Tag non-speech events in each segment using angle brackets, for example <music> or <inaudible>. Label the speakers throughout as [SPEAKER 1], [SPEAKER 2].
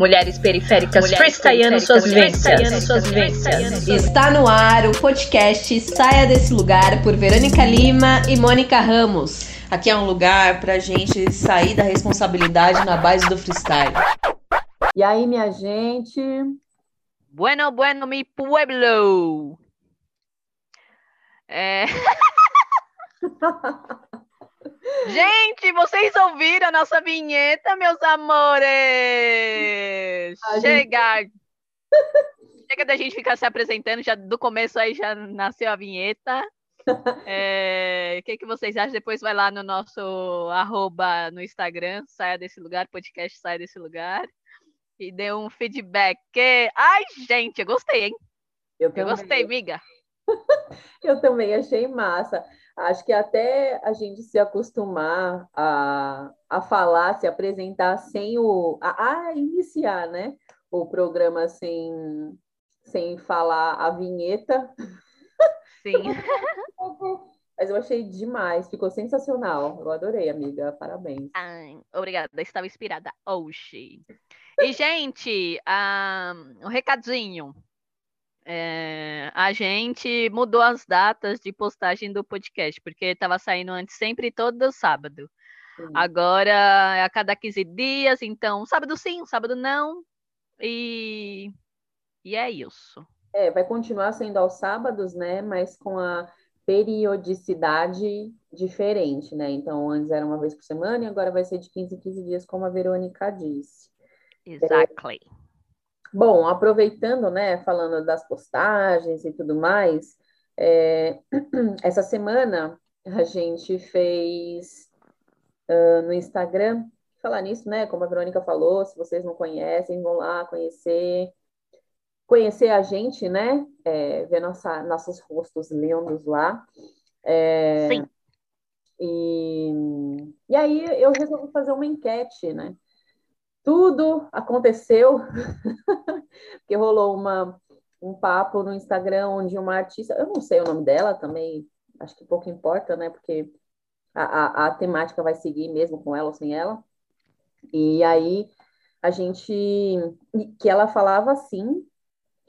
[SPEAKER 1] Mulheres periféricas freestyleando suas vivências. suas vivências.
[SPEAKER 2] Está no ar o podcast Saia Desse Lugar por Verônica Lima e Mônica Ramos.
[SPEAKER 3] Aqui é um lugar pra gente sair da responsabilidade na base do freestyle.
[SPEAKER 4] E aí, minha gente?
[SPEAKER 1] Bueno, bueno, mi pueblo. É... <laughs> Gente, vocês ouviram a nossa vinheta, meus amores? A Chega! Gente... Chega da gente ficar se apresentando, já do começo aí já nasceu a vinheta. <laughs> É... O que, que vocês acham? Depois vai lá no nosso arroba no Instagram, saia desse lugar, podcast saia desse lugar, e dê um feedback. Ai, gente, eu gostei, hein? Eu, eu gostei, amiga. <laughs>
[SPEAKER 4] eu também achei massa. Acho que até a gente se acostumar a, a falar, se apresentar sem o. A, a iniciar, né? O programa sem, sem falar a vinheta.
[SPEAKER 1] Sim. <laughs>
[SPEAKER 4] Mas eu achei demais, ficou sensacional. Eu adorei, amiga. Parabéns.
[SPEAKER 1] Ai, obrigada, estava inspirada hoje. E, gente, um, um recadinho. É, a gente mudou as datas de postagem do podcast, porque estava saindo antes sempre todo sábado. Sim. Agora é a cada 15 dias, então sábado sim, sábado não. E, e é isso.
[SPEAKER 4] É, vai continuar sendo aos sábados, né? Mas com a periodicidade diferente, né? Então, antes era uma vez por semana e agora vai ser de 15 em 15 dias, como a Verônica disse.
[SPEAKER 1] Exactly.
[SPEAKER 4] É, Bom, aproveitando, né, falando das postagens e tudo mais, é, <clears throat> essa semana a gente fez uh, no Instagram, falar nisso, né, como a Verônica falou, se vocês não conhecem, vão lá conhecer, conhecer a gente, né, é, ver nossa, nossos rostos lindos lá.
[SPEAKER 1] É, Sim.
[SPEAKER 4] E, e aí eu resolvi fazer uma enquete, né, tudo aconteceu, <laughs> porque rolou uma, um papo no Instagram onde uma artista, eu não sei o nome dela também, acho que pouco importa, né? Porque a, a, a temática vai seguir mesmo com ela ou sem ela. E aí a gente que ela falava assim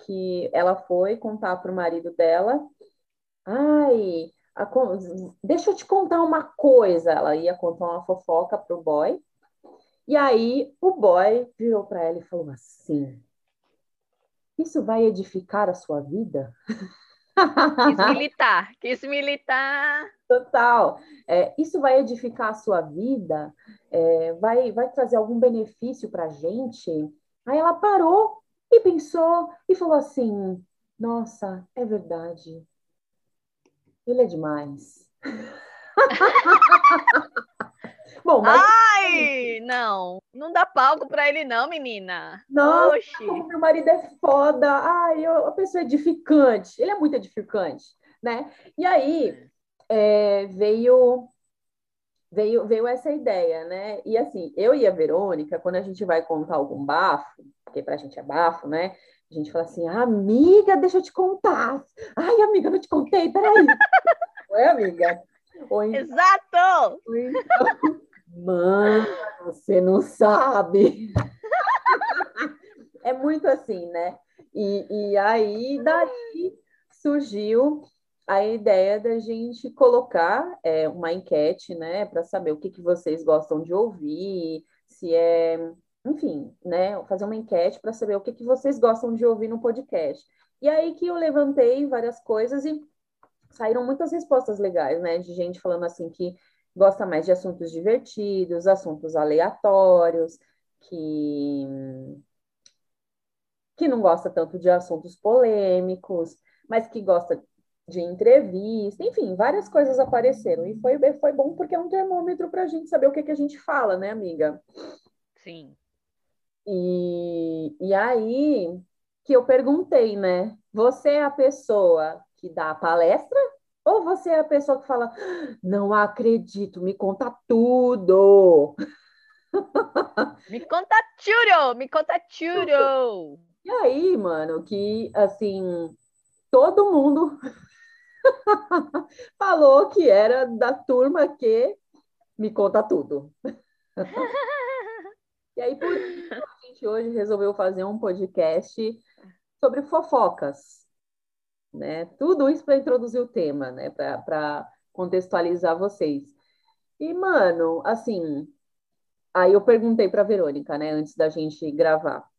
[SPEAKER 4] que ela foi contar para o marido dela, ai, a, deixa eu te contar uma coisa. Ela ia contar uma fofoca pro boy e aí o boy virou para ela e falou assim: Isso vai edificar a sua vida?
[SPEAKER 1] Quis <laughs> militar, quis militar.
[SPEAKER 4] Total. É, isso vai edificar a sua vida? É, vai, vai trazer algum benefício para a gente? Aí ela parou e pensou e falou assim: Nossa, é verdade. Ele é demais. <laughs>
[SPEAKER 1] Bom, mas... Ai, não. Não dá palco para ele não, menina.
[SPEAKER 4] Não, meu marido é foda. Ai, eu, a pessoa é edificante. Ele é muito edificante, né? E aí é, veio veio veio essa ideia, né? E assim, eu e a Verônica, quando a gente vai contar algum bafo, porque pra gente é bafo, né? A gente fala assim, amiga, deixa eu te contar. Ai, amiga, não te contei, peraí. <laughs> Oi, amiga?
[SPEAKER 1] Oi. Exato!
[SPEAKER 4] Oi, então... Mano, você não sabe. <laughs> é muito assim, né? E, e aí, daí surgiu a ideia da gente colocar é, uma enquete, né, para saber o que, que vocês gostam de ouvir, se é, enfim, né, fazer uma enquete para saber o que, que vocês gostam de ouvir no podcast. E aí que eu levantei várias coisas e saíram muitas respostas legais, né, de gente falando assim que gosta mais de assuntos divertidos, assuntos aleatórios, que, que não gosta tanto de assuntos polêmicos, mas que gosta de entrevista, enfim, várias coisas apareceram. E foi, foi bom porque é um termômetro para a gente saber o que, que a gente fala, né, amiga?
[SPEAKER 1] Sim.
[SPEAKER 4] E, e aí que eu perguntei, né? Você é a pessoa que dá a palestra ou você é a pessoa que fala, não acredito, me conta tudo. <laughs>
[SPEAKER 1] Me conta tudo, me conta tudo.
[SPEAKER 4] E aí, mano, que assim, todo mundo <laughs> falou que era da turma que me conta tudo. <laughs> e aí, por isso, a gente gente hoje resolveu fazer um podcast sobre fofocas, né? Tudo isso para introduzir o tema, né? Para contextualizar vocês. E, mano, assim, aí eu perguntei para Verônica, né, antes da gente gravar.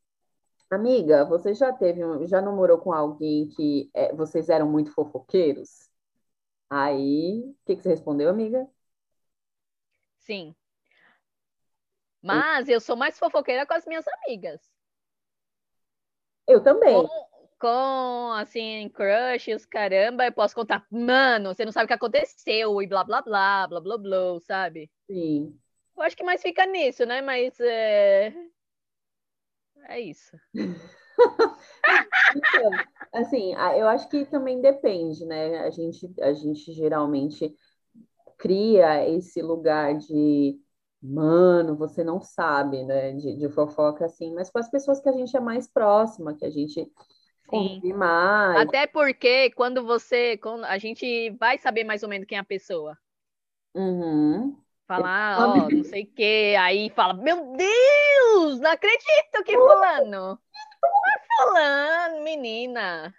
[SPEAKER 4] Amiga, você já teve, já namorou com alguém que é, vocês eram muito fofoqueiros? Aí, o que, que você respondeu, amiga?
[SPEAKER 1] Sim. Mas eu sou mais fofoqueira com as minhas amigas.
[SPEAKER 4] Eu também.
[SPEAKER 1] Com, com assim, crushes, caramba, eu posso contar, mano, você não sabe o que aconteceu, e blá blá blá, blá blá blá, sabe?
[SPEAKER 4] Sim.
[SPEAKER 1] Eu acho que mais fica nisso, né? Mas é. É isso. <laughs>
[SPEAKER 4] Então, assim, eu acho que também depende, né? A gente, a gente geralmente cria esse lugar de, mano, você não sabe, né? De, de fofoca, assim, mas com as pessoas que a gente é mais próxima, que a gente
[SPEAKER 1] Sim. Até porque quando você. Quando a gente vai saber mais ou menos quem é a pessoa.
[SPEAKER 4] Uhum.
[SPEAKER 1] Falar, ó, não sei o quê. Aí fala, meu Deus, não acredito que fulano. Mas fulano, menina.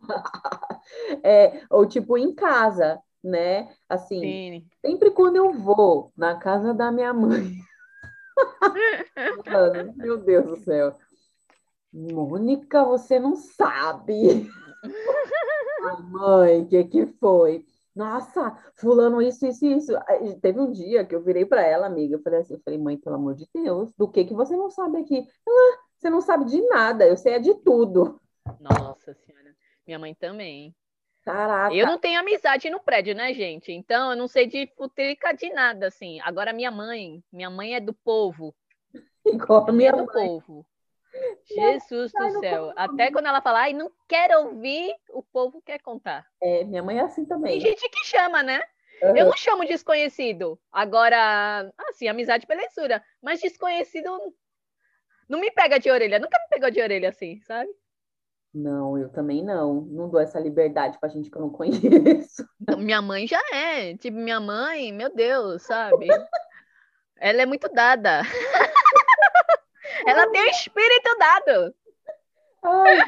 [SPEAKER 1] <laughs>
[SPEAKER 4] É, ou tipo em casa, né? Assim,
[SPEAKER 1] Sim.
[SPEAKER 4] sempre quando eu vou na casa da minha mãe, <laughs> meu Deus do céu. Mônica, você não sabe. Ai, mãe, o que que foi? Nossa, fulano isso, isso, isso. Teve um dia que eu virei para ela, amiga, eu falei assim, eu falei, mãe, pelo amor de Deus, do que que você não sabe aqui? Ela, você não sabe de nada, eu sei é de tudo.
[SPEAKER 1] Nossa senhora. Minha mãe também.
[SPEAKER 4] Caraca,
[SPEAKER 1] Eu não tenho amizade no prédio, né, gente? Então eu não sei de futrica de nada, assim. Agora minha mãe, minha mãe é do povo. <laughs>
[SPEAKER 4] igual a
[SPEAKER 1] Minha
[SPEAKER 4] minha
[SPEAKER 1] é do
[SPEAKER 4] mãe.
[SPEAKER 1] povo. Jesus do céu. Até quando ela fala, ai, não quero ouvir, o povo quer contar.
[SPEAKER 4] É, minha mãe é assim
[SPEAKER 1] Tem
[SPEAKER 4] também.
[SPEAKER 1] gente que chama, né?
[SPEAKER 4] Aham.
[SPEAKER 1] Eu não chamo desconhecido. Agora, assim, amizade belezura. Mas desconhecido não me pega de orelha. Nunca me pegou de orelha assim, sabe?
[SPEAKER 4] Não, eu também não. Não dou essa liberdade pra gente que eu não <laughs> conheço.
[SPEAKER 1] Então, minha mãe já é. Tipo, minha mãe, meu Deus, sabe? Ela é muito dada. <laughs> Ela tem o espírito dado.
[SPEAKER 4] Ai,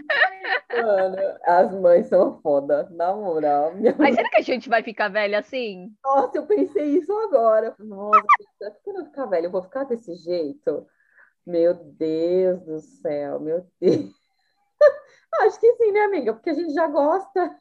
[SPEAKER 4] mano, as mães são foda, na moral.
[SPEAKER 1] Mas será que a gente vai ficar velha assim?
[SPEAKER 4] Nossa, eu pensei isso agora. Nossa, eu ficar velha eu vou ficar desse jeito? Meu Deus do céu, meu Deus. <laughs> Acho que sim, né, amiga? Porque a gente já gosta.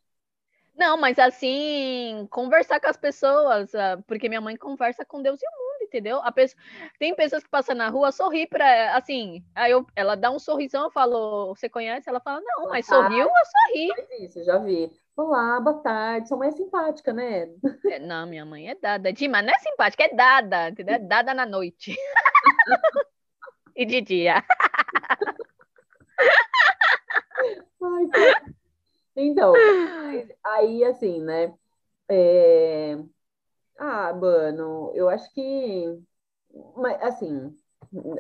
[SPEAKER 1] Não, mas assim, conversar com as pessoas, ah, porque minha mãe conversa com Deus e o mundo, entendeu? A pessoa, tem pessoas que passam na rua, sorri para, assim, aí eu, ela dá um sorrisão, eu falo, você conhece? Ela fala, não, mas sorriu, eu sorri.
[SPEAKER 4] Isso, já vi. Olá, boa tarde. Sua mãe é simpática, né?
[SPEAKER 1] É, Não, minha mãe é dada, Dima, não é simpática, é dada, entendeu? É dada na noite. <laughs> E de dia.
[SPEAKER 4] Ai, Então, aí assim, né? É... Ah, mano, eu acho que. Mas, assim,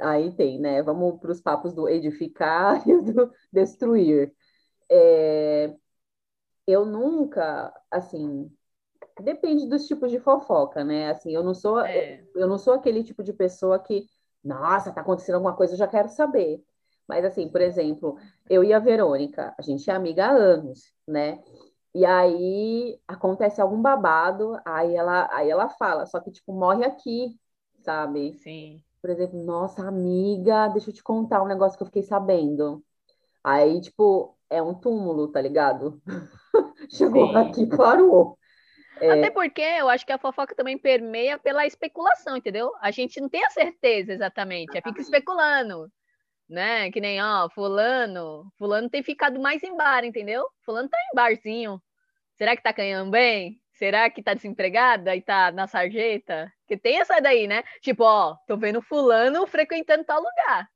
[SPEAKER 4] aí tem, né? Vamos para os papos do edificar <laughs> e do destruir. É, Eu nunca, assim, depende dos tipos de fofoca, né? Assim, eu não sou,
[SPEAKER 1] É.
[SPEAKER 4] eu não sou aquele tipo de pessoa que, nossa, tá acontecendo alguma coisa, eu já quero saber. Mas assim, por exemplo, eu e a Verônica, a gente é amiga há anos, né? E aí acontece algum babado, aí ela, aí ela fala, só que tipo, morre aqui, sabe?
[SPEAKER 1] Sim.
[SPEAKER 4] Por exemplo, nossa amiga, deixa eu te contar um negócio que eu fiquei sabendo. Aí, tipo, é um túmulo, tá ligado? <laughs> Chegou
[SPEAKER 1] Sim.
[SPEAKER 4] aqui, parou.
[SPEAKER 1] Até porque eu acho que a fofoca também permeia pela especulação, entendeu? A gente não tem a certeza exatamente, é fica especulando, né? Que nem, ó, fulano, fulano tem ficado mais em bar, entendeu? Fulano tá em barzinho. Será que tá ganhando bem? Será que tá desempregada e tá na sarjeta? Que tem essa daí, né? Tipo, ó, tô vendo fulano frequentando tal lugar.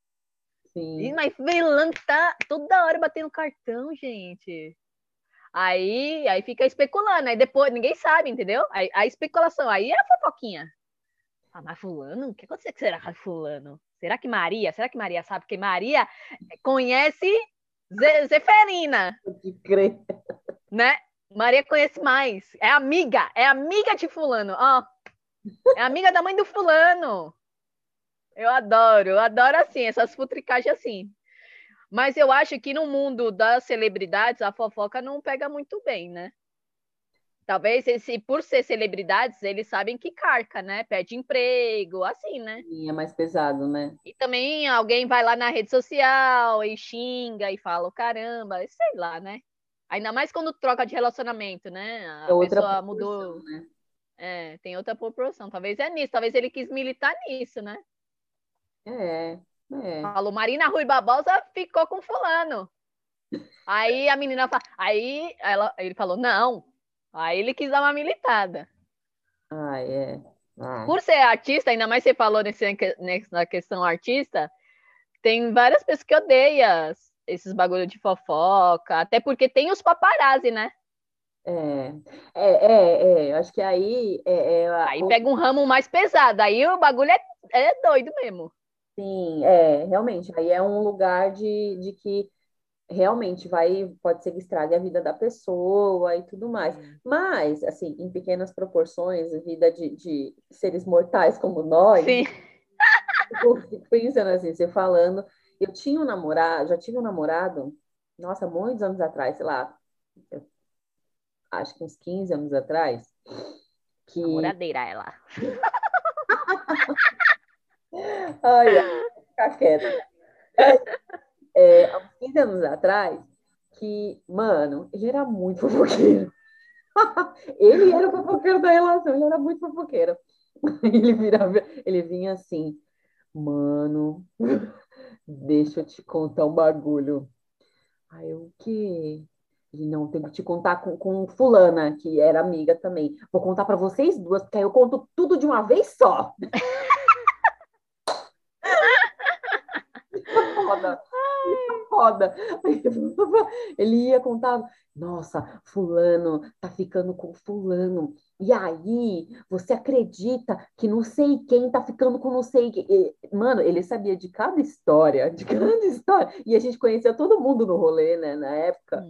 [SPEAKER 4] Sim.
[SPEAKER 1] mas fulano tá toda hora batendo cartão, gente. Aí, aí fica especulando, aí depois ninguém sabe, entendeu? Aí, a especulação, aí é a fofoquinha. Ah, mas fulano? O que aconteceu que será com fulano? Será que Maria? Será que Maria sabe? Porque Maria conhece Ze- Zeferina,
[SPEAKER 4] Pode crer.
[SPEAKER 1] né? Maria conhece mais. É amiga, é amiga de fulano, ó. É amiga da mãe do fulano. Eu adoro, eu adoro assim, essas futricagens assim. Mas eu acho que no mundo das celebridades a fofoca não pega muito bem, né? Talvez esse, por ser celebridades, eles sabem que carca, né? Perde emprego, assim, né?
[SPEAKER 4] É mais pesado, né?
[SPEAKER 1] E também alguém vai lá na rede social e xinga e fala, caramba, sei lá, né? Ainda mais quando troca de relacionamento, né? A
[SPEAKER 4] É outra
[SPEAKER 1] pessoa mudou.
[SPEAKER 4] né?
[SPEAKER 1] É, tem outra proporção. Talvez é nisso, talvez ele quis militar nisso, né?
[SPEAKER 4] É, é.
[SPEAKER 1] Falou, Marina Rui Barbosa ficou com fulano. Aí a menina fala, aí ela, ele falou, não. Aí ele quis dar uma militada.
[SPEAKER 4] Ah, é. Ah,
[SPEAKER 1] Por ser artista, ainda mais você falou nesse, nessa questão artista, tem várias pessoas que odeiam esses bagulho de fofoca, até porque tem os paparazzi, né?
[SPEAKER 4] é, é, é, é. Acho que aí é, é
[SPEAKER 1] Aí pega um ramo mais pesado, aí o bagulho é, é doido mesmo.
[SPEAKER 4] Sim, é, realmente. Aí é um lugar de, de que realmente vai, pode ser que estrague a vida da pessoa e tudo mais. Mas, assim, em pequenas proporções, a vida de, de seres mortais como nós,
[SPEAKER 1] Sim.
[SPEAKER 4] eu fico pensando assim, você falando, eu tinha um namorado, já tive um namorado, nossa, muitos anos atrás, sei lá, acho que uns 15 anos atrás, que
[SPEAKER 1] Namoradeira ela. <laughs>
[SPEAKER 4] Ai, ficar quieta. É, há uns 15 anos atrás, que, mano, ele era muito fofoqueiro. <laughs> Ele era o fofoqueiro da relação, ele era muito fofoqueiro. <laughs> Ele virava, ele vinha assim, mano, deixa eu te contar um bagulho. Aí eu, o quê? Ele, não, tenho que te contar com, com fulana, que era amiga também. Vou contar pra vocês duas, porque aí eu conto tudo de uma vez só. <laughs> foda. Foda. Ele ia contar, nossa, fulano tá ficando com fulano. E aí, você acredita que não sei quem tá ficando com não sei quem. Mano, ele sabia de cada história, de cada história. E a gente conhecia todo mundo no rolê, né, na época.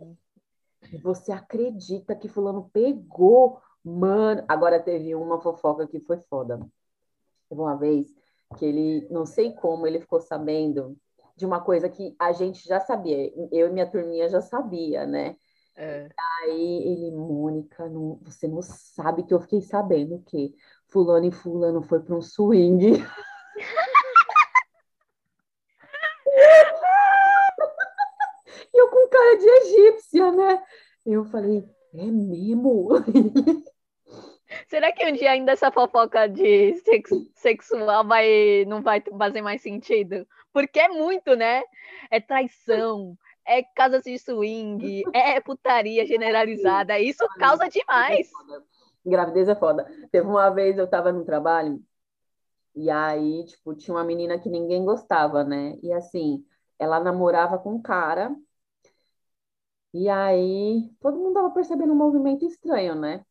[SPEAKER 4] Você acredita que fulano pegou? Mano, agora teve uma fofoca que foi foda. Teve uma vez que ele, não sei como, ele ficou sabendo de uma coisa que a gente já sabia, eu e minha turminha já sabia, né?
[SPEAKER 1] É.
[SPEAKER 4] Aí ele, Mônica, não, você não sabe que eu fiquei sabendo que fulano e fulano foi para um swing. <laughs> E eu com cara de egípcia, né? Eu falei, é mesmo? <laughs>
[SPEAKER 1] Será que um dia ainda essa fofoca de sex- sexual vai, não vai fazer mais sentido? Porque é muito, né? É traição, é casas de swing, é putaria generalizada. Isso causa demais.
[SPEAKER 4] Gravidez é foda. Teve uma vez eu tava no trabalho e aí, tipo, tinha uma menina que ninguém gostava, né? E assim, ela namorava com um cara. E aí, todo mundo tava percebendo um movimento estranho, né?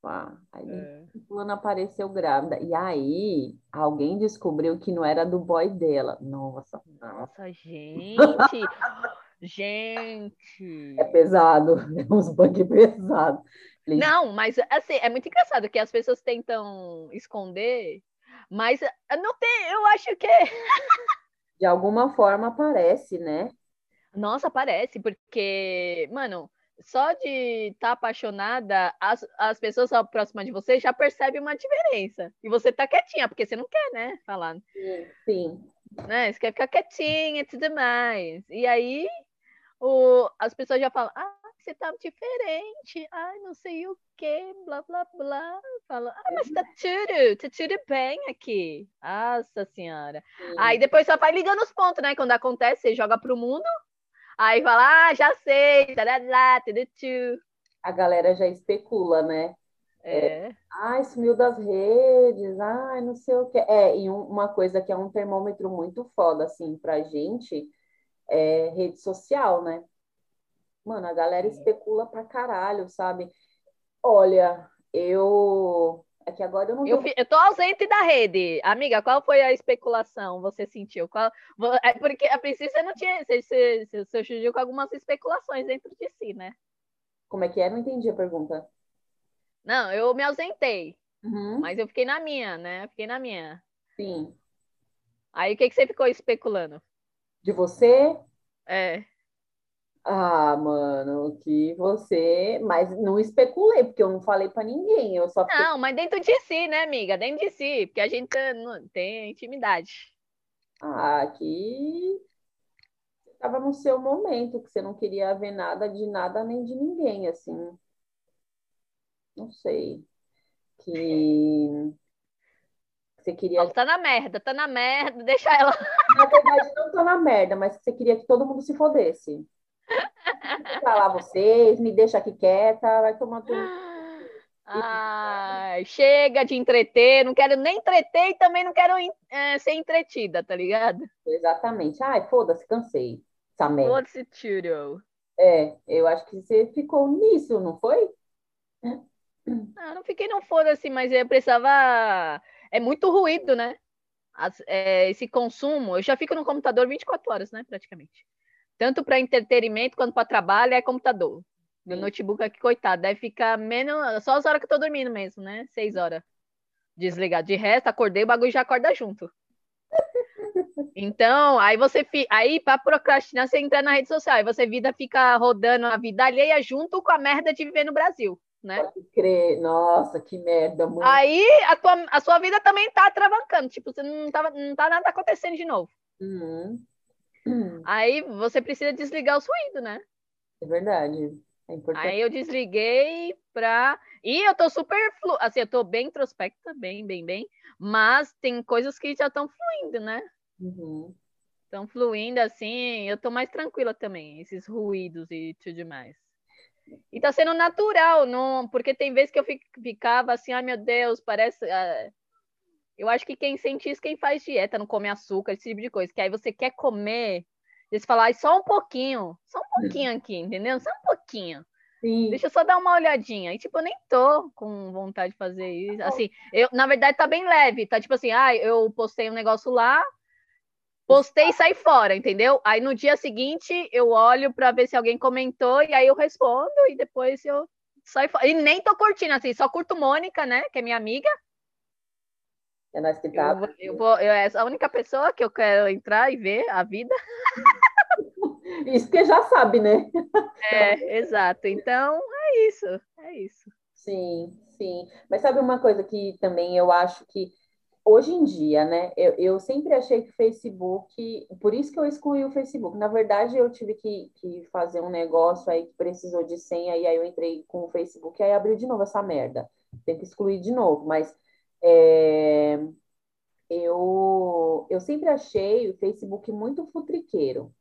[SPEAKER 4] Pá, aí fulana apareceu grávida. E aí, alguém descobriu que não era do boy dela. Nossa,
[SPEAKER 1] Nossa, gente! Gente!
[SPEAKER 4] é pesado. <laughs> É uns bug pesado. Falei,
[SPEAKER 1] Não, mas assim, é muito engraçado que as pessoas tentam esconder, mas eh, não tem, eu acho que
[SPEAKER 4] de alguma forma aparece, né?
[SPEAKER 1] Nossa, parece, porque, mano, só de estar apaixonada, as, as pessoas próximas de você já percebem uma diferença. E você tá quietinha, porque você não quer, né? Falar,
[SPEAKER 4] Sim.
[SPEAKER 1] né? Você quer ficar quietinha e tudo mais. E aí, o, as pessoas já falam, ah, você tá diferente, ai, não sei o que, blá, blá, blá. Falam, ah, mas tá tudo, tá tudo bem aqui. Nossa Senhora.
[SPEAKER 4] sim.
[SPEAKER 1] Aí depois só vai ligando os pontos, né? Quando acontece, você joga pro mundo. Aí fala, ah, já sei, tarará, tudo tchu.
[SPEAKER 4] A galera já especula, né?
[SPEAKER 1] É,
[SPEAKER 4] Ai, sumiu das redes, ai, não sei o que. É, e um- uma coisa que é um termômetro muito foda, assim, pra gente, é rede social, né? Mano, a galera especula pra caralho, sabe? Olha, eu. É que agora eu não
[SPEAKER 1] eu, eu tô ausente da rede. Amiga, qual foi a especulação você sentiu? Qual, é porque a princípio você não tinha. Você, você, você, surgiu com algumas especulações dentro de si, né?
[SPEAKER 4] Como é que é? Não entendi a pergunta.
[SPEAKER 1] Não, eu me ausentei,
[SPEAKER 4] Uhum,
[SPEAKER 1] mas eu fiquei na minha, né? Fiquei na minha.
[SPEAKER 4] sim.
[SPEAKER 1] Aí o que, que você ficou especulando?
[SPEAKER 4] De você?
[SPEAKER 1] É.
[SPEAKER 4] Ah, mano, que você. Mas não especulei, porque eu não falei pra ninguém. Eu só fiquei-
[SPEAKER 1] Não, mas dentro de si, né, amiga? Dentro de si, porque a gente tá- não- tem intimidade.
[SPEAKER 4] Ah, que estava no seu momento, que você não queria ver nada de nada nem de ninguém, assim. Não sei. Que você queria.
[SPEAKER 1] Fala, tá na merda, tá na merda, <laughs> deixa ela.
[SPEAKER 4] Na verdade, não tô na merda, mas você queria que todo mundo se fodesse. Lá vocês, me deixa aqui quieta, vai tomar tudo.
[SPEAKER 1] Ai, chega de entreter, não quero nem entreter e também não quero eh, ser entretida, tá ligado?
[SPEAKER 4] Exatamente. Ai, foda-se, cansei.
[SPEAKER 1] Foda-se tudo.
[SPEAKER 4] É, eu acho que você ficou nisso, não foi?
[SPEAKER 1] Ah, não fiquei não foda-se, mas eu precisava. É muito ruído, né? As- é, esse consumo, eu já fico no computador 24 horas, né, praticamente. Tanto para entretenimento quanto para trabalho é computador. Meu
[SPEAKER 4] Sim.
[SPEAKER 1] notebook aqui, coitado, deve ficar menos. Só as horas que eu tô dormindo mesmo, né? Seis horas. Desligado. De resto, acordei, o bagulho já acorda junto. <laughs> Então, aí você fi... aí para procrastinar, você entra na rede social, aí você vida fica rodando a vida alheia junto com a merda de viver no Brasil, né?
[SPEAKER 4] Pode crer. Nossa, que merda, muito.
[SPEAKER 1] Aí a, tua, a sua vida também tá travancando, tipo, você não, tava, não tá nada acontecendo de novo.
[SPEAKER 4] Uhum.
[SPEAKER 1] Aí você precisa desligar o ruídos, né?
[SPEAKER 4] É verdade. É importante.
[SPEAKER 1] Aí eu desliguei pra. E eu tô super flu... assim, eu tô bem introspecta, bem, bem, bem, mas tem coisas que já estão fluindo, né?
[SPEAKER 4] Uhum.
[SPEAKER 1] Estão fluindo assim, eu tô mais tranquila também, esses ruídos e tudo mais. E tá sendo natural, não, porque tem vezes que eu fi- ficava assim, ai meu Deus, parece. ah, eu acho que quem sente isso, quem faz dieta, não come açúcar, esse tipo de coisa, que aí você quer comer, e você fala, ai, só um pouquinho, só um pouquinho aqui, entendeu? Só um pouquinho.
[SPEAKER 4] Sim.
[SPEAKER 1] Deixa eu só dar uma olhadinha. E, tipo, eu nem tô com vontade de fazer isso. Assim, eu, na verdade, tá bem leve. Tá tipo assim, ah, eu postei um negócio lá, postei e saí fora, entendeu? Aí no dia seguinte eu olho pra ver se alguém comentou e aí eu respondo e depois eu saio fora. E nem tô curtindo, assim, só curto Mônica, né? Que é minha amiga.
[SPEAKER 4] É nós que
[SPEAKER 1] Eu,
[SPEAKER 4] tá.
[SPEAKER 1] vou- eu vou, eu, é a única pessoa que eu quero entrar e ver a vida. <laughs>
[SPEAKER 4] Isso que já sabe, né?
[SPEAKER 1] É, exato. Então, é isso. É isso.
[SPEAKER 4] Sim, sim. Mas sabe uma coisa que também eu acho que hoje em dia, né? Eu, eu sempre achei que o Facebook, por isso que eu excluí o Facebook. Na verdade, eu tive que, que fazer um negócio aí que precisou de senha, e aí eu entrei com o Facebook, e aí abriu de novo essa merda. Tem que excluir de novo, mas é, eu, eu sempre achei o Facebook muito futriqueiro,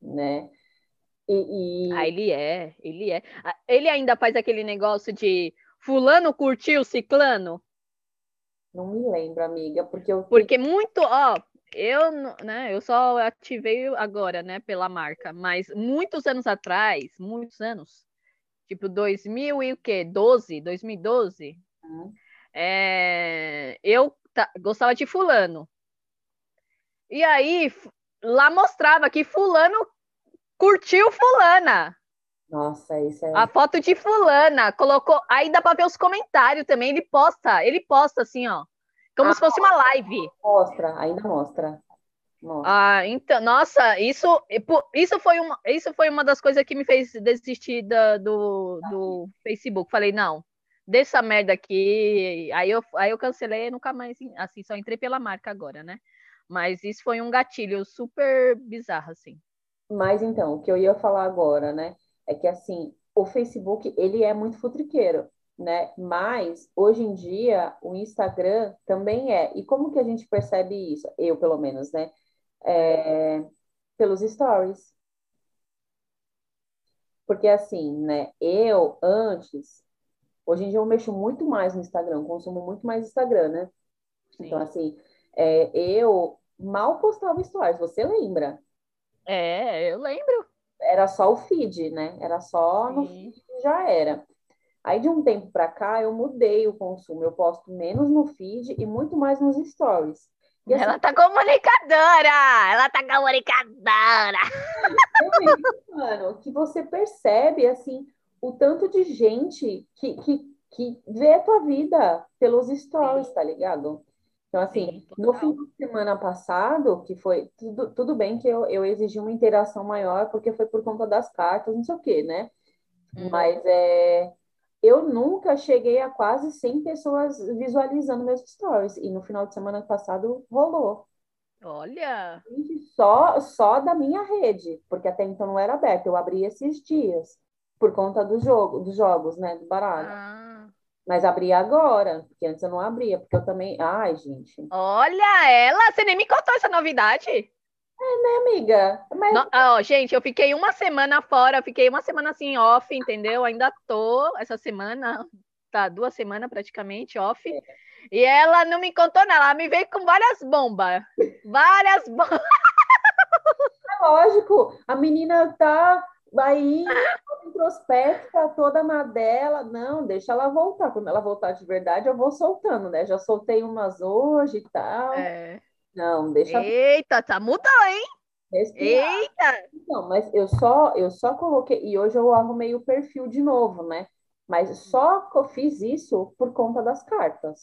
[SPEAKER 4] né? E, e-
[SPEAKER 1] Ah, ele é, ele é. Ah, Ele ainda faz aquele negócio de fulano curtiu ciclano,
[SPEAKER 4] não me lembro, amiga, porque eu
[SPEAKER 1] porque muito, ó, eu, né, eu só ativei agora, né, pela marca, mas muitos anos atrás, muitos anos, tipo 2000 e o quê? 12, 2012,
[SPEAKER 4] Uhum.
[SPEAKER 1] É, eu ta- gostava de fulano. E aí, lá mostrava que fulano curtiu fulana.
[SPEAKER 4] Nossa, isso é.
[SPEAKER 1] A foto de fulana, colocou. Aí dá pra ver os comentários também. Ele posta, ele posta assim, ó. Como
[SPEAKER 4] Ah,
[SPEAKER 1] se fosse uma live.
[SPEAKER 4] Mostra, ainda mostra. Mostra.
[SPEAKER 1] Ah, então, nossa, isso, isso, foi uma, isso foi uma das coisas que me fez desistir da- do, do Facebook. Falei, não, deixa essa merda aqui. Aí eu, aí eu cancelei e nunca mais, assim, só entrei pela marca agora, né? Mas isso foi um gatilho super bizarro, assim.
[SPEAKER 4] Mas então, o que eu ia falar agora, né? É que assim, o Facebook, ele é muito futriqueiro, né? Mas hoje em dia o Instagram também é. E como que a gente percebe isso? Eu, pelo menos, né? É, pelos stories. Porque assim, né? Eu antes, hoje em dia eu mexo muito mais no Instagram, consumo muito mais Instagram, né?
[SPEAKER 1] Sim.
[SPEAKER 4] Então, assim, é, eu mal postava stories, você lembra?
[SPEAKER 1] É, eu lembro.
[SPEAKER 4] Era só o feed, né? Era só no
[SPEAKER 1] Sim.
[SPEAKER 4] feed já era. Aí de um tempo para cá eu mudei o consumo, eu posto menos no feed e muito mais nos stories. E assim,
[SPEAKER 1] Ela tá comunicadora! Ela tá comunicadora!
[SPEAKER 4] realmente, mano, que você percebe assim o tanto de gente que, que, que vê a tua vida pelos stories, tá ligado? Então, assim,
[SPEAKER 1] Sim,
[SPEAKER 4] no fim de semana passado, que foi tudo, tudo bem que eu, eu exigi uma interação maior, porque foi por conta das cartas, não sei o quê, né?
[SPEAKER 1] Hum.
[SPEAKER 4] Mas é, eu nunca cheguei a quase 100 pessoas visualizando meus stories. E no final de semana passado rolou.
[SPEAKER 1] Olha,
[SPEAKER 4] Só, só da minha rede, porque até então não era aberto. Eu abri esses dias, por conta do jogo, dos jogos, né? Do baralho.
[SPEAKER 1] ah,
[SPEAKER 4] Mas abri agora, porque antes eu não abria, porque eu também. Ai, gente.
[SPEAKER 1] olha ela, você nem me contou essa novidade.
[SPEAKER 4] Amiga, mas
[SPEAKER 1] No- ó, gente, eu fiquei uma semana fora, fiquei uma semana assim off, entendeu? Ainda tô essa semana, tá duas semanas praticamente off. E ela não me contou nada, ela me veio com várias bombas. Várias bombas. <laughs>
[SPEAKER 4] é lógico, a menina tá aí introspecta, toda na dela. Não, deixa ela voltar. Quando ela voltar de verdade, eu vou soltando, né? Já soltei umas hoje e tal.
[SPEAKER 1] É.
[SPEAKER 4] Não, deixa
[SPEAKER 1] Eita, tá mudando, hein?
[SPEAKER 4] respirar.
[SPEAKER 1] Eita!
[SPEAKER 4] Não, mas eu só, eu só coloquei, e hoje eu arrumei o perfil de novo, né? Mas só que eu fiz isso por conta das cartas.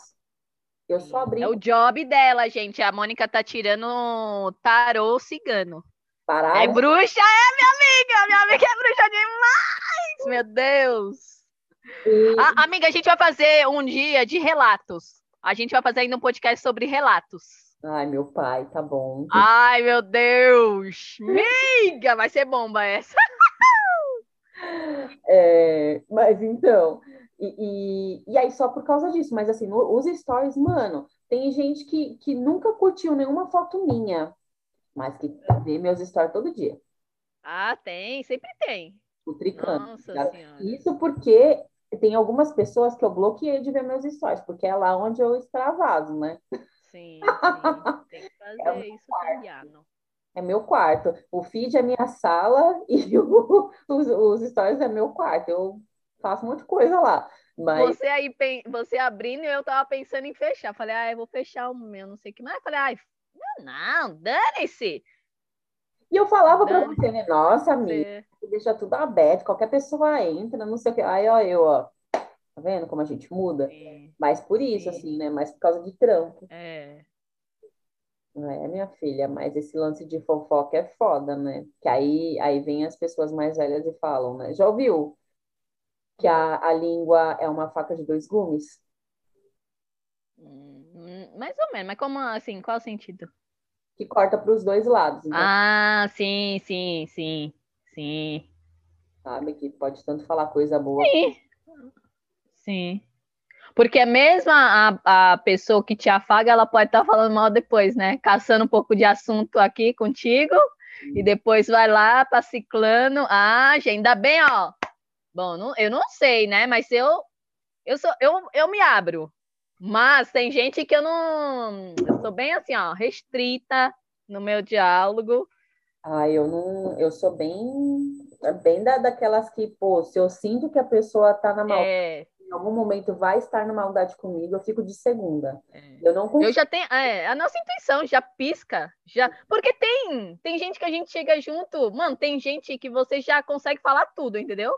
[SPEAKER 4] Eu só abri
[SPEAKER 1] É o job dela, gente. A Mônica tá tirando tarô cigano. É
[SPEAKER 4] baralho.
[SPEAKER 1] bruxa, é, minha amiga! Minha amiga é bruxa demais! Meu Deus!
[SPEAKER 4] e-
[SPEAKER 1] A- amiga, a gente vai fazer um dia de relatos. A gente vai fazer ainda um podcast sobre relatos.
[SPEAKER 4] Ai, meu pai, tá bom.
[SPEAKER 1] Ai, meu Deus! Miga, vai ser bomba essa. <laughs>
[SPEAKER 4] É, mas então, e, e, e aí só por causa disso, mas assim, no- os stories, mano, tem gente que, que nunca curtiu nenhuma foto minha, mas que vê meus stories todo dia,
[SPEAKER 1] Ah, tem, sempre tem.
[SPEAKER 4] futricando.
[SPEAKER 1] Nossa
[SPEAKER 4] tá?
[SPEAKER 1] Senhora.
[SPEAKER 4] Isso porque tem algumas pessoas que eu bloqueei de ver meus stories, porque é lá onde eu extravaso, né?
[SPEAKER 1] Sim, <laughs> sim. Tem que
[SPEAKER 4] É
[SPEAKER 1] fazer isso cambiando.
[SPEAKER 4] É meu quarto. O feed é minha sala <laughs> e o- os, os stories é meu quarto. Eu faço de coisa lá. Mas
[SPEAKER 1] Você aí, você abrindo, eu tava pensando em fechar. Falei, ah, eu vou fechar o meu, não sei o que mais. Falei, ai, não, não, dane-se.
[SPEAKER 4] e eu falava pra
[SPEAKER 1] Dane.
[SPEAKER 4] você, né? Nossa, amiga, deixa tudo aberto, qualquer pessoa entra, não sei o que. Aí, ó, eu, ó. Tá vendo como a gente muda?
[SPEAKER 1] Sim,
[SPEAKER 4] Mas por isso,
[SPEAKER 1] Sim.
[SPEAKER 4] assim, né? Mas por causa de trampo.
[SPEAKER 1] É.
[SPEAKER 4] É, minha filha? Mas esse lance de fofoca é foda, né? Que aí, aí vem as pessoas mais velhas e falam, né? Já ouviu que a, a língua é uma faca de dois gumes?
[SPEAKER 1] Hum, mais ou menos, mas como assim? Qual o sentido?
[SPEAKER 4] Que corta para os dois lados. Então,
[SPEAKER 1] Ah, sim, sim, sim, sim.
[SPEAKER 4] sabe? Que pode tanto falar coisa boa.
[SPEAKER 1] Sim. Sim. Porque mesmo a, a pessoa que te afaga, ela pode estar falando mal depois, né? Caçando um pouco de assunto aqui contigo, e depois vai lá para ciclano. Ah, gente, ainda bem, ó. Bom, não- eu não sei, né? Mas eu, eu, sou, eu, eu me abro. Mas tem gente que eu não. Eu sou bem assim, ó, restrita no meu diálogo.
[SPEAKER 4] Ah, eu não, eu sou bem, bem da, daquelas que, pô, se eu sinto que a pessoa tá na maldade,
[SPEAKER 1] É,
[SPEAKER 4] em algum momento vai estar na maldade comigo, eu fico de segunda.
[SPEAKER 1] é.
[SPEAKER 4] Eu não
[SPEAKER 1] Eu
[SPEAKER 4] consigo.
[SPEAKER 1] já tenho, é, a nossa intuição já pisca, já, porque tem, tem gente que a gente chega junto, mano, tem gente que você já consegue falar tudo, entendeu?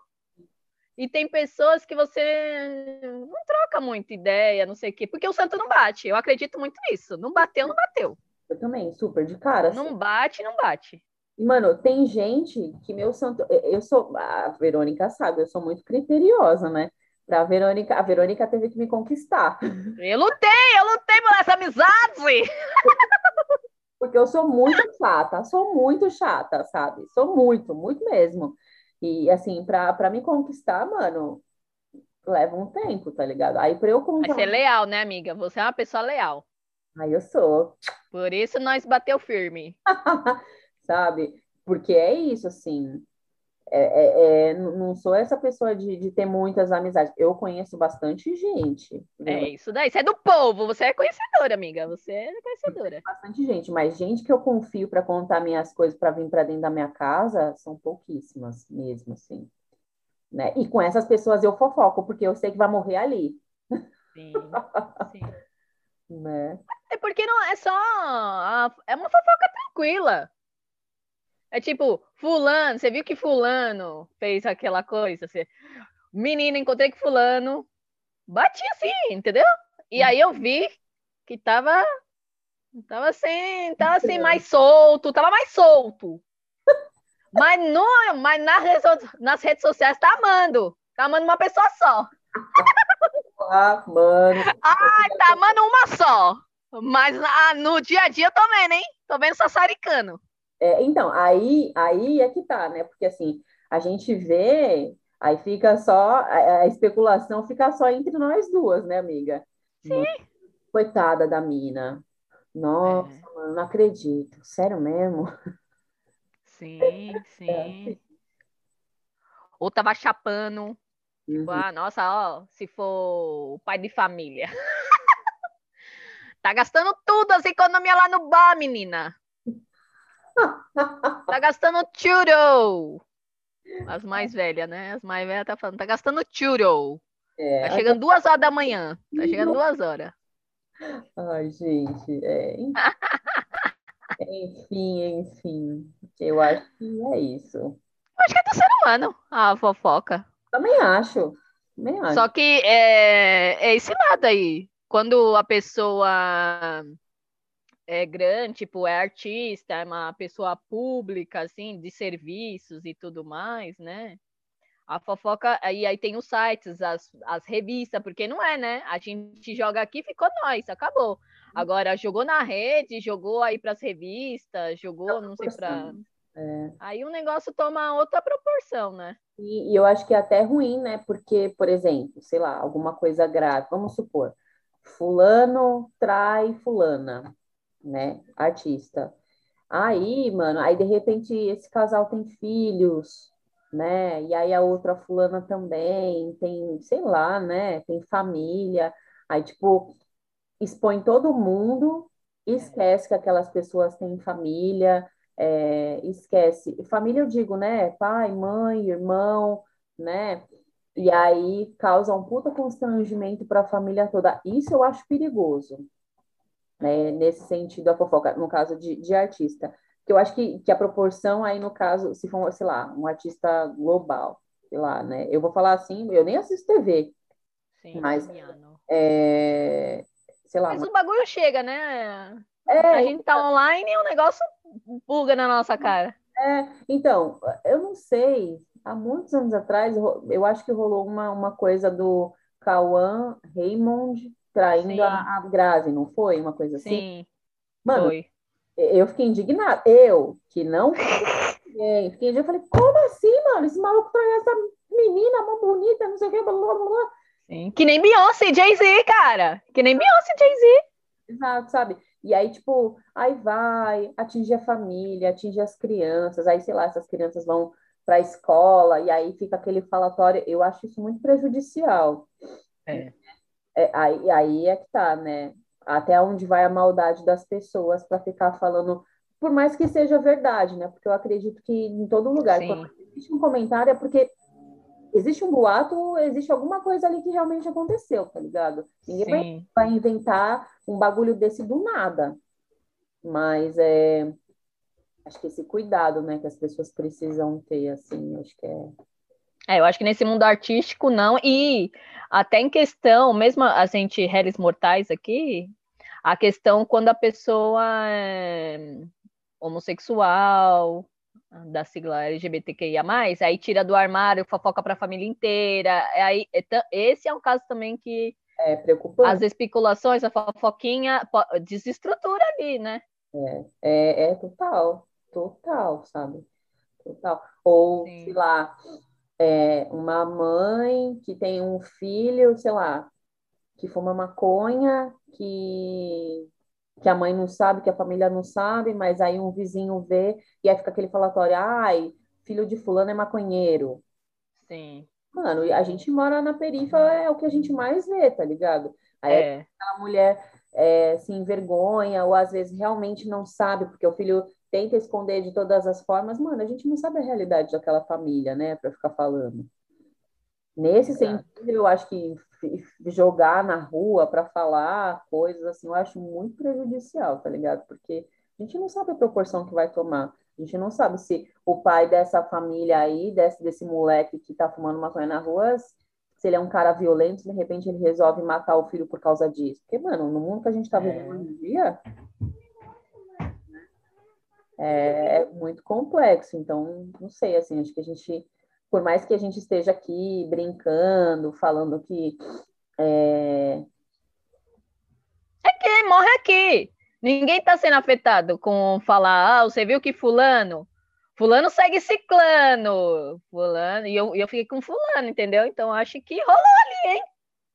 [SPEAKER 1] E tem pessoas que você não troca muita ideia, não sei o quê, porque o santo não bate. Eu acredito muito nisso. Não bateu, não bateu.
[SPEAKER 4] Eu também, super de cara. assim.
[SPEAKER 1] Não bate, não bate.
[SPEAKER 4] E, mano, tem gente que meu santo. Eu sou. A Verônica sabe, eu sou muito criteriosa, né? Pra Verônica, a Verônica teve que me conquistar.
[SPEAKER 1] Eu lutei, eu lutei por essa amizade.
[SPEAKER 4] Porque eu sou muito chata, sou muito chata, sabe? Sou muito, muito mesmo. E, assim, pra, pra me conquistar, mano, leva um tempo, tá ligado? Aí pra eu
[SPEAKER 1] Mas você é leal, né, amiga? Você é uma pessoa leal.
[SPEAKER 4] Aí eu sou,
[SPEAKER 1] Por isso nós bateu firme. <laughs>
[SPEAKER 4] sabe? Porque é isso, assim. É, é- é, não sou essa pessoa de, de ter muitas amizades. Eu conheço bastante gente.
[SPEAKER 1] É isso daí. Você é do povo, você é conhecedora, amiga. Você é conhecedora.
[SPEAKER 4] bastante gente, mas gente que eu confio para contar minhas coisas para vir para dentro da minha casa são pouquíssimas mesmo, assim. Né? E com essas pessoas eu fofoco, porque eu sei que vai morrer ali,
[SPEAKER 1] Sim, <laughs> sim.
[SPEAKER 4] né?
[SPEAKER 1] É porque não é só. a- É uma fofoca tranquila. É tipo, fulano, você viu que fulano fez aquela coisa? Você, menina, encontrei com fulano, bati assim, entendeu? E aí eu vi que tava Tava assim, tava assim, mais solto, tava mais solto. <laughs> Mas, no, mas nas, redes, nas redes sociais tá amando. Tá amando uma pessoa só.
[SPEAKER 4] Ah, mano.
[SPEAKER 1] Ah, tá amando uma só. Mas ah, no dia a dia eu tô vendo, hein? Tô vendo sassaricano.
[SPEAKER 4] É, então, aí, aí é que tá, né? Porque assim, a gente vê, aí fica só, a, a especulação fica só entre nós duas, né, amiga?
[SPEAKER 1] Sim.
[SPEAKER 4] Coitada da mina. Nossa,
[SPEAKER 1] É.
[SPEAKER 4] mano, não acredito. Sério mesmo?
[SPEAKER 1] Sim, sim. Ou tava chapando.
[SPEAKER 4] Uhum.
[SPEAKER 1] Ah, nossa, ó, se for o pai de família. <laughs> tá gastando tudo as economias lá no bar, menina. Tá gastando churro. As mais velhas, né? As mais velhas tá falando, tá gastando churro.
[SPEAKER 4] É,
[SPEAKER 1] Tá chegando duas horas da manhã. Tá chegando duas horas.
[SPEAKER 4] Ai, gente, é. Enfim, <laughs> enfim. Eu acho que é isso.
[SPEAKER 1] Acho que é do ser humano, a fofoca.
[SPEAKER 4] Também acho. Também acho.
[SPEAKER 1] Só que é, é esse lado aí. Quando a pessoa é grande, tipo, é artista, é uma pessoa pública, assim, de serviços e tudo mais, né? A fofoca, aí, aí tem os sites, as, as revistas, porque não é, né? A gente joga aqui, ficou nós, acabou. Agora, jogou na rede, jogou aí para as revistas, jogou, não sei, para.
[SPEAKER 4] É.
[SPEAKER 1] Aí o negócio toma outra proporção, né?
[SPEAKER 4] E, e eu acho que é até ruim, né? Porque, por exemplo, sei lá, alguma coisa grave, vamos supor, fulano trai fulana, né? Artista. Aí, mano, aí de repente esse casal tem filhos, né? E aí a outra fulana também tem, sei lá, né? Tem família. Aí, tipo, expõe todo mundo, esquece que aquelas pessoas têm família, é, esquece. Família, eu digo, né? Pai, mãe, irmão, né? E aí causa um puta constrangimento para a família toda. Isso eu acho perigoso, né? Nesse sentido, a fofoca, no caso de, de artista. Que eu acho que, que a proporção aí, no caso, se for, sei lá, um artista global, sei lá, né? Eu vou falar assim, eu nem assisto TV,
[SPEAKER 1] Sim,
[SPEAKER 4] Mas- é, sei lá,
[SPEAKER 1] Mas o bagulho chega, né?
[SPEAKER 4] é,
[SPEAKER 1] A gente tá online e o negócio buga na nossa cara.
[SPEAKER 4] É, então, eu não sei, há muitos anos atrás, eu acho que rolou uma, uma coisa do Cauã Raymond traindo
[SPEAKER 1] Sim.
[SPEAKER 4] a, a Grazi, não foi? Uma coisa assim?
[SPEAKER 1] Sim,
[SPEAKER 4] Mano,
[SPEAKER 1] foi.
[SPEAKER 4] eu fiquei indignada. Eu, que não <laughs> fiquei indignada. Eu falei, como assim, mano? Esse maluco traiu essa menina, mó bonita, não sei o que, blá, blá, blá, blá.
[SPEAKER 1] Sim. Que nem Beyoncé e Jay-Z, cara. Que nem Beyoncé e Jay-Z.
[SPEAKER 4] Exato, sabe? E aí, tipo, aí vai, atinge a família, atinge as crianças, aí, sei lá, essas crianças vão para a escola, e aí fica aquele falatório. Eu acho isso muito prejudicial.
[SPEAKER 1] É.
[SPEAKER 4] É, aí, aí é que tá, né? Até onde vai a maldade das pessoas para ficar falando, por mais que seja verdade, né? Porque eu acredito que em todo lugar,
[SPEAKER 1] Sim.
[SPEAKER 4] quando existe um comentário, é porque existe um boato, existe alguma coisa ali que realmente aconteceu, tá ligado? Ninguém vai
[SPEAKER 1] Sim.
[SPEAKER 4] vai inventar um bagulho desse do nada. Mas é, acho que esse cuidado, né, que as pessoas precisam ter, assim, acho que é.
[SPEAKER 1] É, eu acho que nesse mundo artístico não. E até em questão, mesmo a gente, réis mortais aqui, a questão quando a pessoa é homossexual, da sigla LGBTQIA+, aí tira do armário, fofoca para a família inteira. Aí, é esse é um caso também que
[SPEAKER 4] É preocupante.
[SPEAKER 1] as especulações, a fofoquinha desestrutura ali, né?
[SPEAKER 4] É, é total, total, sabe? Total. Ou,
[SPEAKER 1] Sim.
[SPEAKER 4] sei lá, é, uma mãe que tem um filho, sei lá, que fuma maconha, que, que a mãe não sabe, que a família não sabe, mas aí um vizinho vê, e aí fica aquele falatório, ai, filho de fulano é maconheiro.
[SPEAKER 1] Sim.
[SPEAKER 4] Mano, a gente mora na perifa, é o que a gente mais vê, tá ligado? Aí
[SPEAKER 1] É.
[SPEAKER 4] a mulher é, se envergonha, ou às vezes realmente não sabe, porque o filho tenta esconder de todas as formas. Mano, a gente não sabe a realidade daquela família, né, para ficar falando. Nesse
[SPEAKER 1] Exato.
[SPEAKER 4] sentido, eu acho que jogar na rua para falar coisas assim, eu acho muito prejudicial, tá ligado? Porque a gente não sabe a proporção que vai tomar. A gente não sabe se o pai dessa família aí, desse, desse moleque que tá fumando maconha na rua, se ele é um cara violento, de repente ele resolve matar o filho por causa disso. Porque, mano, no mundo que a gente tá
[SPEAKER 1] É.
[SPEAKER 4] vivendo hoje em dia, é, é muito complexo. Então, não sei, assim, acho que a gente, por mais que a gente esteja aqui brincando, falando que é,
[SPEAKER 1] é que morre aqui. Ninguém está sendo afetado com falar, ah, você viu que fulano, fulano segue ciclano, fulano, e eu, eu fiquei com fulano, entendeu? Então acho que rolou ali, hein?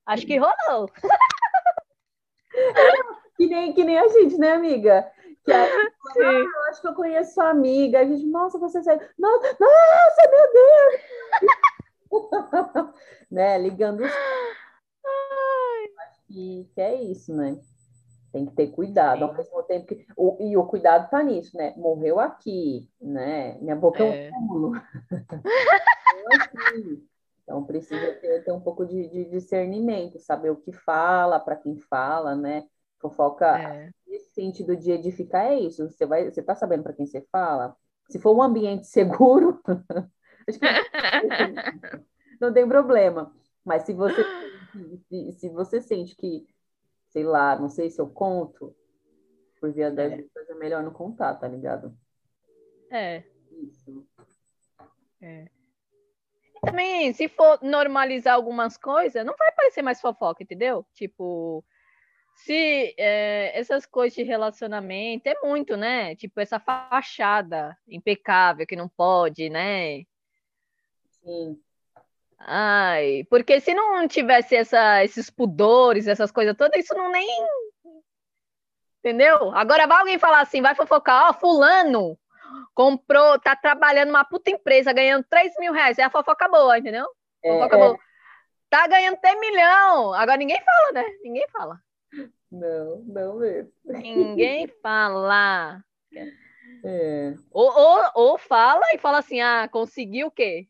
[SPEAKER 1] Acho que rolou. <laughs>
[SPEAKER 4] que, nem, que nem a gente, né, amiga? Aí, ah, eu acho que eu conheço sua amiga. A gente, nossa, você segue. Nossa, nossa meu Deus! <laughs> né? Ligando os... Acho que, que é isso, né? Tem que ter cuidado, Sim. ao mesmo tempo que. O, e o cuidado tá nisso, né? Morreu aqui, né? Minha boca é, é um túmulo. <laughs> então precisa ter, ter um pouco de, de, discernimento, saber o que fala, para quem fala, né? Fofoca, é. Sentido de edificar, é isso. Você vai, você tá sabendo para quem você fala? Se for um ambiente <laughs> seguro, acho que <laughs> não tem problema. Mas se você, se, se você sente que sei lá, não sei se eu conto, por via das é. é melhor não contar, tá ligado?
[SPEAKER 1] É. Isso. É. Também, se for normalizar algumas coisas, não vai parecer mais fofoca, entendeu? Tipo, se é, essas coisas de relacionamento é muito, né? Tipo, essa fachada impecável que não pode, né?
[SPEAKER 4] Sim.
[SPEAKER 1] Ai, porque se não tivesse essa, esses pudores, essas coisas todas, isso não nem. Entendeu? Agora vai alguém falar assim, vai fofocar, ó, fulano comprou, tá trabalhando numa puta empresa, ganhando 3 mil reais. É a fofoca boa, entendeu? É, fofoca é. boa. Tá ganhando até milhão. Agora ninguém fala, né? Ninguém fala.
[SPEAKER 4] Não, não mesmo.
[SPEAKER 1] Ninguém <laughs> fala.
[SPEAKER 4] É.
[SPEAKER 1] Ou, ou, ou fala e fala assim: ah, conseguiu o quê?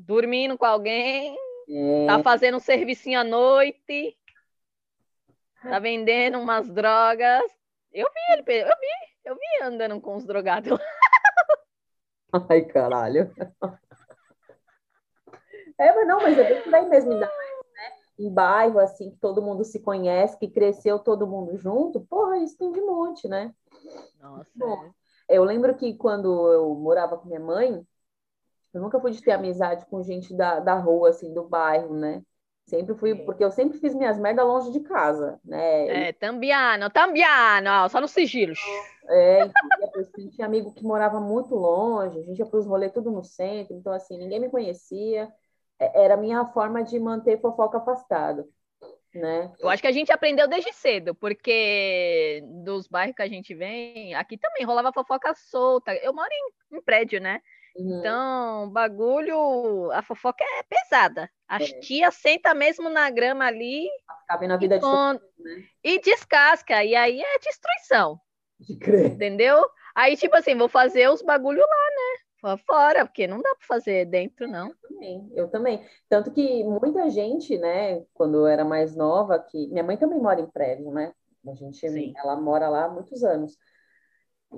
[SPEAKER 1] dormindo com alguém, é. tá fazendo um servicinho à noite, tá <laughs> vendendo umas drogas. Eu vi ele, eu vi, eu vi andando com os drogados.
[SPEAKER 4] Ai, caralho. <laughs> É, mas não, mas é bem por aí mesmo, ainda Em bairro, assim, que todo mundo se conhece, que cresceu todo mundo junto, porra, isso tem de monte, né?
[SPEAKER 1] Nossa.
[SPEAKER 4] Bom, é. eu lembro que quando eu morava com minha mãe, eu nunca fui de ter amizade com gente da, da rua, assim, do bairro, né? Sempre fui, porque eu sempre fiz minhas merdas longe de casa, né?
[SPEAKER 1] É, tambiano, tambiano, só nos sigilos.
[SPEAKER 4] É, então, tinha amigo que morava muito longe, a gente ia para os rolês tudo no centro, então, assim, ninguém me conhecia. É, era a minha forma de manter fofoca afastado, né?
[SPEAKER 1] Eu acho que a gente aprendeu desde cedo, porque dos bairros que a gente vem, aqui também rolava fofoca solta. Eu moro em, em prédio, né? Uhum. Então, bagulho, a fofoca é pesada. As é. tia senta mesmo na grama ali.
[SPEAKER 4] Cabe na vida
[SPEAKER 1] e, de né? e descasca. E aí é destruição.
[SPEAKER 4] De crer.
[SPEAKER 1] Entendeu? Aí, tipo assim, vou fazer os bagulho lá? Fora, porque não dá para fazer dentro, não.
[SPEAKER 4] Eu também, eu também. Tanto que muita gente, né, quando eu era mais nova, que minha mãe também mora em prédio, né? A gente, Sim. ela mora lá há muitos anos.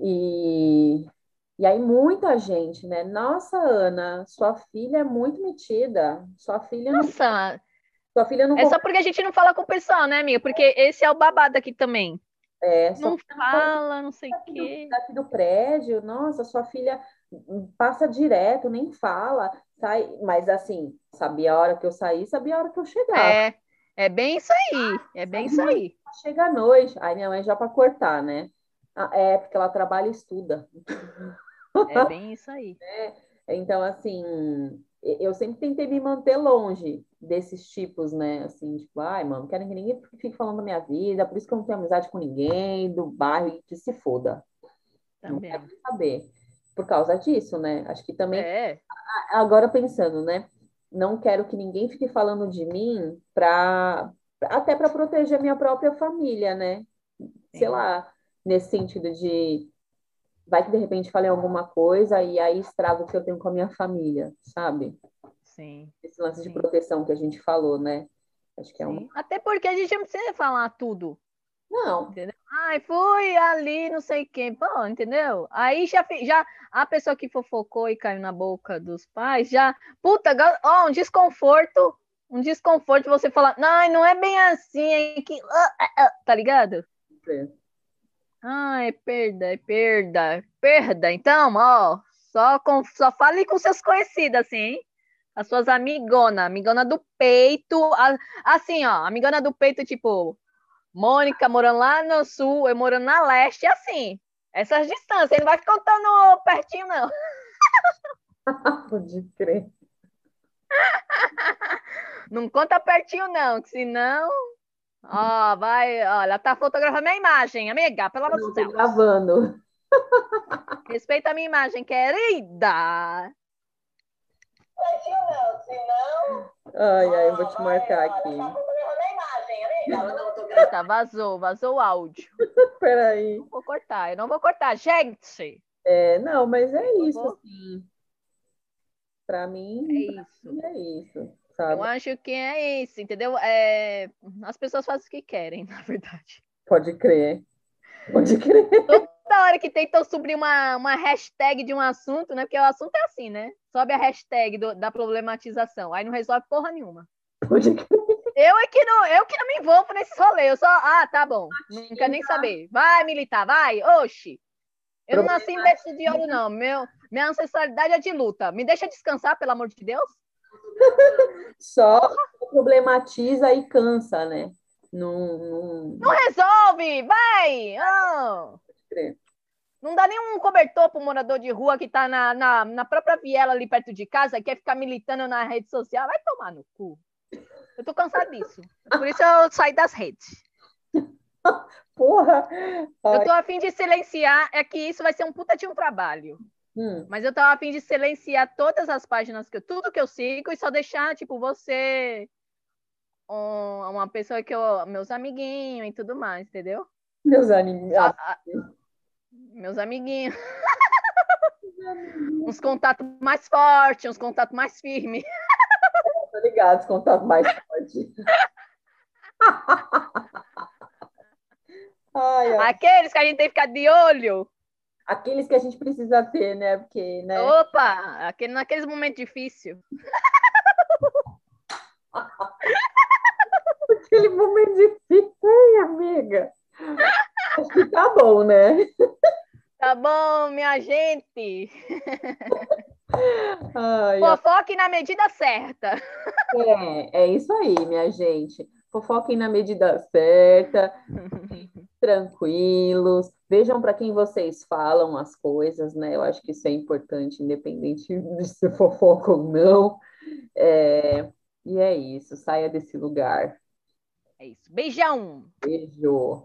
[SPEAKER 4] E e aí muita gente, né? Nossa, Ana, sua filha é muito metida. Sua filha
[SPEAKER 1] não. Nossa.
[SPEAKER 4] Sua filha não.
[SPEAKER 1] É só porque a gente não fala com o pessoal, né, amiga? Porque esse é o babado aqui também.
[SPEAKER 4] É,
[SPEAKER 1] não fala, não sei o quê.
[SPEAKER 4] Daqui do prédio, nossa, sua filha passa direto, nem fala, sai, mas assim, sabia a hora que eu saí, sabia a hora que eu chegava.
[SPEAKER 1] É, é bem isso aí, é bem isso aí.
[SPEAKER 4] Chega à noite, aí minha mãe já para cortar, né? Ah, é, porque ela trabalha e estuda.
[SPEAKER 1] É bem isso aí. <laughs>
[SPEAKER 4] É, então, assim, eu sempre tentei me manter longe desses tipos, né? Assim, tipo, ai, mano, não quero que ninguém fique falando da minha vida, por isso que eu não tenho amizade com ninguém, do bairro, que se foda. Também. Não quero saber. Por causa disso, né? Acho que também.
[SPEAKER 1] É.
[SPEAKER 4] Agora pensando, né? Não quero que ninguém fique falando de mim para até para proteger minha própria família, né? Sei lá, nesse sentido de vai que de repente falei alguma coisa e aí estrago o que eu tenho com a minha família, sabe?
[SPEAKER 1] Sim.
[SPEAKER 4] Esse lance
[SPEAKER 1] sim.
[SPEAKER 4] de proteção que a gente falou, né? Acho que é um.
[SPEAKER 1] Até porque a gente não precisa falar tudo.
[SPEAKER 4] Não.
[SPEAKER 1] Entendeu? Ai, fui ali, não sei quem. Pô, entendeu? Aí já, já a pessoa que fofocou e caiu na boca dos pais, já. Puta, ó, um desconforto. Um desconforto você falar, não, não é bem assim, é que. Uh, uh, uh, tá ligado?
[SPEAKER 4] É.
[SPEAKER 1] Ai, é perda, é perda, perda. Então, ó, só, com, só fale com seus conhecidos, assim, hein? As suas amigonas, amigona do peito. Assim, ó, amigona do peito, tipo, Mônica morando lá no sul, eu morando na leste, assim. Essas distâncias, ele não vai contando pertinho, não. <laughs>
[SPEAKER 4] Pode crer. <laughs>
[SPEAKER 1] Não conta pertinho, não, que senão. Ó, vai, ela tá fotografando minha imagem, amiga, pelo amor de Deus.
[SPEAKER 4] gravando. <laughs>
[SPEAKER 1] Respeita a minha imagem, querida.
[SPEAKER 4] Pertinho não, senão. Ai, ai, eu vou te marcar aqui.
[SPEAKER 1] Tá, vazou, vazou o áudio. <laughs>
[SPEAKER 4] Peraí.
[SPEAKER 1] Não vou cortar, eu não vou cortar, gente.
[SPEAKER 4] É, não, mas é isso, assim. Pra mim,
[SPEAKER 1] É
[SPEAKER 4] pra
[SPEAKER 1] isso.
[SPEAKER 4] mim é isso, sabe?
[SPEAKER 1] Eu acho que é isso, entendeu? É, as pessoas fazem o que querem, <laughs> na verdade.
[SPEAKER 4] Pode crer. Pode crer.
[SPEAKER 1] Toda hora que tentam subir uma, uma hashtag de um assunto, né? Porque o assunto é assim, né? Sobe a hashtag do- da problematização, aí não resolve porra nenhuma.
[SPEAKER 4] Pode crer.
[SPEAKER 1] Eu é que não, eu que não me envolvo nesse rolê. Eu só, ah, tá bom. Não quero nem saber. Vai militar, vai, oxi. Eu não nasci em berço de ouro, não. Meu, minha ancestralidade é de luta. Me deixa descansar, pelo amor de Deus. <laughs>
[SPEAKER 4] Só problematiza e cansa, né? Não, não...
[SPEAKER 1] Não resolve, vai! Ah.
[SPEAKER 4] crer.
[SPEAKER 1] Não dá nenhum cobertor pro morador de rua que tá na, na, na própria viela ali perto de casa e quer ficar militando na rede social. Vai tomar no cu. Eu tô cansada disso. Por isso eu saí das redes. <laughs>
[SPEAKER 4] Porra!
[SPEAKER 1] Eu tô a fim de silenciar. É que isso vai ser um puta de um trabalho.
[SPEAKER 4] Hum,
[SPEAKER 1] Mas eu tava a fim de silenciar todas as páginas que eu, tudo que eu sigo e só deixar, tipo, você, um- uma pessoa que eu, meus amiguinhos e tudo mais, entendeu?
[SPEAKER 4] meus animais.
[SPEAKER 1] A- a- meus amiguinhos. <laughs> uns contatos mais fortes, uns contatos mais firmes.
[SPEAKER 4] Tô ligado, contato mais forte. <laughs> Ai, ai.
[SPEAKER 1] Aqueles que a gente tem que ficar de olho.
[SPEAKER 4] Aqueles que a gente precisa ter, né? Porque, né?
[SPEAKER 1] Opa, aquele, naqueles momentos difíceis. <laughs>
[SPEAKER 4] Aquele momento difícil, ai, amiga. Acho que tá bom, né?
[SPEAKER 1] Tá bom, minha gente? <laughs>
[SPEAKER 4] Ai, ai.
[SPEAKER 1] Fofoque na medida certa.
[SPEAKER 4] É, é isso aí, minha gente. Fofoquem na medida certa, <laughs> tranquilos. Vejam para quem vocês falam as coisas, né? Eu acho que isso é importante, independente de se fofoca ou não. É, e é isso, saia desse lugar.
[SPEAKER 1] É isso. Beijão.
[SPEAKER 4] Beijo.